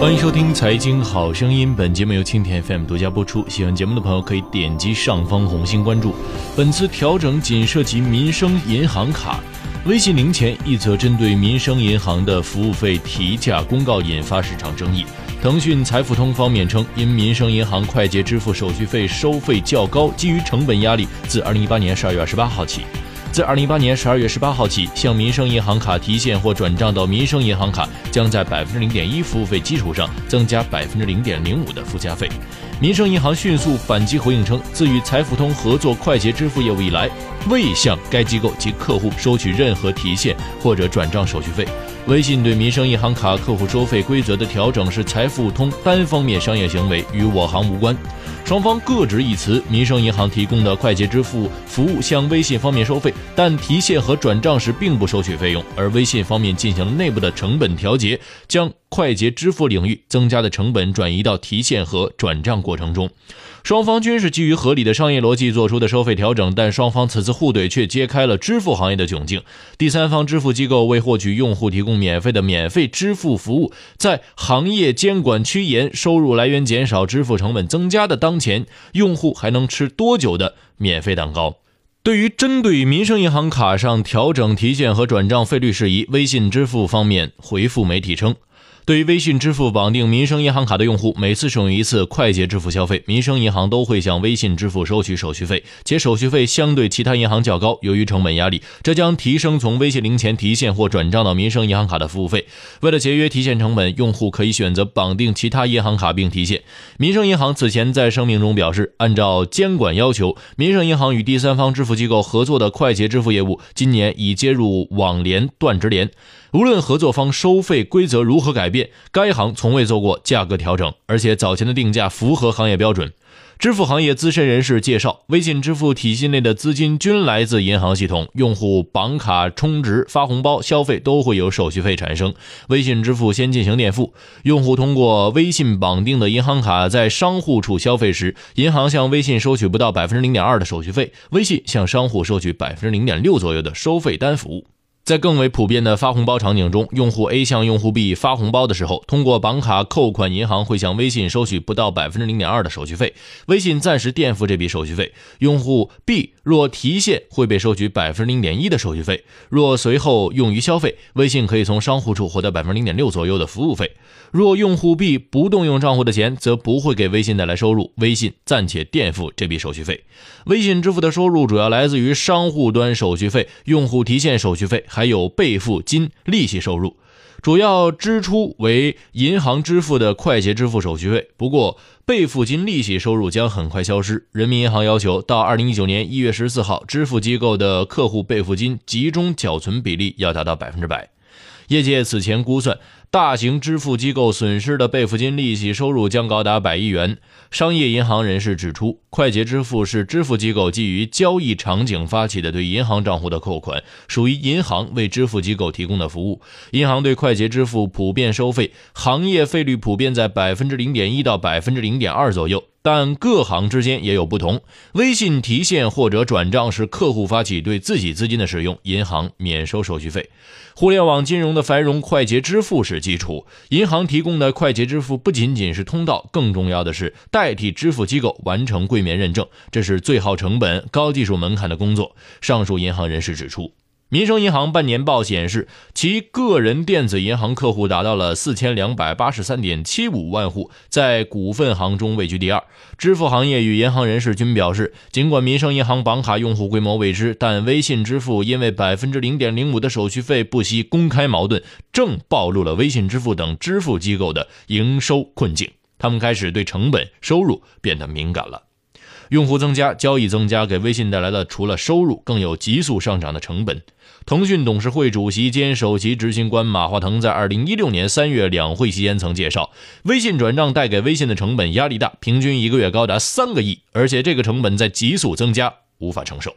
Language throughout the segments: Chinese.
欢迎收听《财经好声音》，本节目由蜻蜓 FM 独家播出。喜欢节目的朋友可以点击上方红心关注。本次调整仅涉及民生银行卡。微信零钱一则针对民生银行的服务费提价公告引发市场争议。腾讯财付通方面称，因民生银行快捷支付手续费收费较高，基于成本压力，自二零一八年十二月二十八号起。自二零一八年十二月十八号起，向民生银行卡提现或转账到民生银行卡，将在百分之零点一服务费基础上增加百分之零点零五的附加费。民生银行迅速反击回应称，自与财付通合作快捷支付业务以来，未向该机构及客户收取任何提现或者转账手续费。微信对民生银行卡客户收费规则的调整是财付通单方面商业行为，与我行无关。双方各执一词。民生银行提供的快捷支付服务向微信方面收费，但提现和转账时并不收取费用。而微信方面进行了内部的成本调节，将快捷支付领域增加的成本转移到提现和转账过程中。双方均是基于合理的商业逻辑做出的收费调整，但双方此次互怼却揭开了支付行业的窘境。第三方支付机构为获取用户提供免费的免费支付服务，在行业监管趋严、收入来源减少、支付成本增加的当前，用户还能吃多久的免费蛋糕？对于针对民生银行卡上调整提现和转账费率事宜，微信支付方面回复媒体称。对于微信支付绑定民生银行卡的用户，每次使用一次快捷支付消费，民生银行都会向微信支付收取手续费，且手续费相对其他银行较高。由于成本压力，这将提升从微信零钱提现或转账到民生银行卡的服务费。为了节约提现成本，用户可以选择绑定其他银行卡并提现。民生银行此前在声明中表示，按照监管要求，民生银行与第三方支付机构合作的快捷支付业务，今年已接入网联断直联。无论合作方收费规则如何改变，该行从未做过价格调整，而且早前的定价符合行业标准。支付行业资深人士介绍，微信支付体系内的资金均来自银行系统，用户绑卡、充值、发红包、消费都会有手续费产生。微信支付先进行垫付，用户通过微信绑定的银行卡在商户处消费时，银行向微信收取不到百分之零点二的手续费，微信向商户收取百分之零点六左右的收费单服务。在更为普遍的发红包场景中，用户 A 向用户 B 发红包的时候，通过绑卡扣款，银行会向微信收取不到百分之零点二的手续费，微信暂时垫付这笔手续费。用户 B 若提现，会被收取百分之零点一的手续费。若随后用于消费，微信可以从商户处获得百分之零点六左右的服务费。若用户 B 不动用账户的钱，则不会给微信带来收入，微信暂且垫付这笔手续费。微信支付的收入主要来自于商户端手续费、用户提现手续费。还有备付金、利息收入，主要支出为银行支付的快捷支付手续费。不过，备付金、利息收入将很快消失。人民银行要求，到二零一九年一月十四号，支付机构的客户备付金集中缴存比例要达到百分之百。业界此前估算。大型支付机构损失的备付金利息收入将高达百亿元。商业银行人士指出，快捷支付是支付机构基于交易场景发起的对银行账户的扣款，属于银行为支付机构提供的服务。银行对快捷支付普遍收费，行业费率普遍在百分之零点一到百分之零点二左右。但各行之间也有不同。微信提现或者转账是客户发起对自己资金的使用，银行免收手续费。互联网金融的繁荣，快捷支付是基础。银行提供的快捷支付不仅仅是通道，更重要的是代替支付机构完成柜面认证，这是最耗成本、高技术门槛的工作。上述银行人士指出。民生银行半年报显示，其个人电子银行客户达到了四千两百八十三点七五万户，在股份行中位居第二。支付行业与银行人士均表示，尽管民生银行绑卡用户规模未知，但微信支付因为百分之零点零五的手续费不惜公开矛盾，正暴露了微信支付等支付机构的营收困境。他们开始对成本、收入变得敏感了。用户增加，交易增加，给微信带来了除了收入，更有急速上涨的成本。腾讯董事会主席兼首席执行官马化腾在二零一六年三月两会期间曾介绍，微信转账带给微信的成本压力大，平均一个月高达三个亿，而且这个成本在急速增加，无法承受。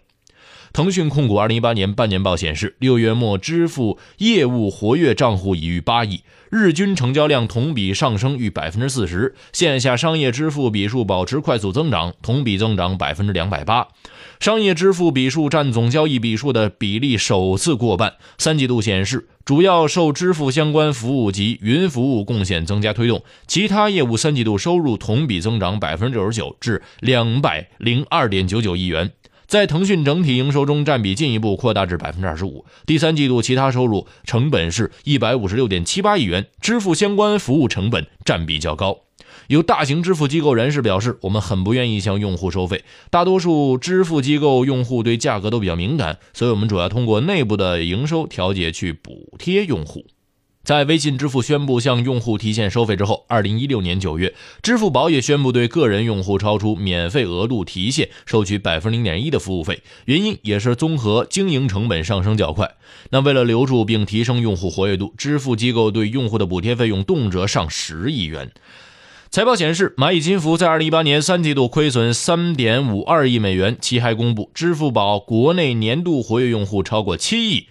腾讯控股二零一八年半年报显示，六月末支付业务活跃账户已逾八亿，日均成交量同比上升逾百分之四十，线下商业支付笔数保持快速增长，同比增长百分之两百八，商业支付笔数占总交易笔数的比例首次过半。三季度显示，主要受支付相关服务及云服务贡献增加推动，其他业务三季度收入同比增长百分之九十九，至两百零二点九九亿元。在腾讯整体营收中占比进一步扩大至百分之二十五。第三季度其他收入成本是一百五十六点七八亿元，支付相关服务成本占比较高。有大型支付机构人士表示，我们很不愿意向用户收费，大多数支付机构用户对价格都比较敏感，所以我们主要通过内部的营收调节去补贴用户。在微信支付宣布向用户提现收费之后，二零一六年九月，支付宝也宣布对个人用户超出免费额度提现收取百分之零点一的服务费，原因也是综合经营成本上升较快。那为了留住并提升用户活跃度，支付机构对用户的补贴费用动辄上十亿元。财报显示，蚂蚁金服在二零一八年三季度亏损三点五二亿美元，其还公布支付宝国内年度活跃用户超过七亿。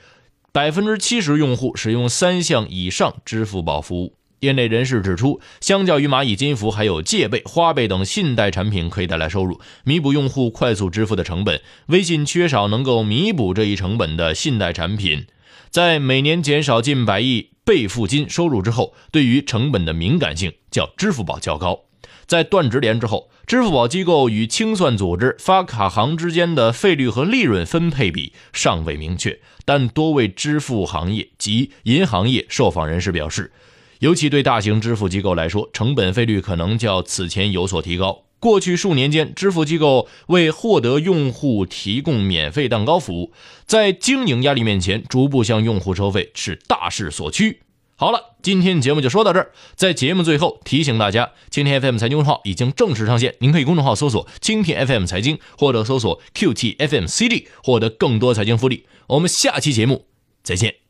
百分之七十用户使用三项以上支付宝服务。业内人士指出，相较于蚂蚁金服，还有借呗、花呗等信贷产品可以带来收入，弥补用户快速支付的成本。微信缺少能够弥补这一成本的信贷产品，在每年减少近百亿备付金收入之后，对于成本的敏感性较支付宝较高。在断直连之后，支付宝机构与清算组织发卡行之间的费率和利润分配比尚未明确，但多位支付行业及银行业受访人士表示，尤其对大型支付机构来说，成本费率可能较此前有所提高。过去数年间，支付机构为获得用户提供免费蛋糕服务，在经营压力面前，逐步向用户收费是大势所趋。好了，今天节目就说到这儿。在节目最后提醒大家，蜻蜓 FM 财经号已经正式上线，您可以公众号搜索“蜻蜓 FM 财经”或者搜索 “QT FM CD” 获得更多财经福利。我们下期节目再见。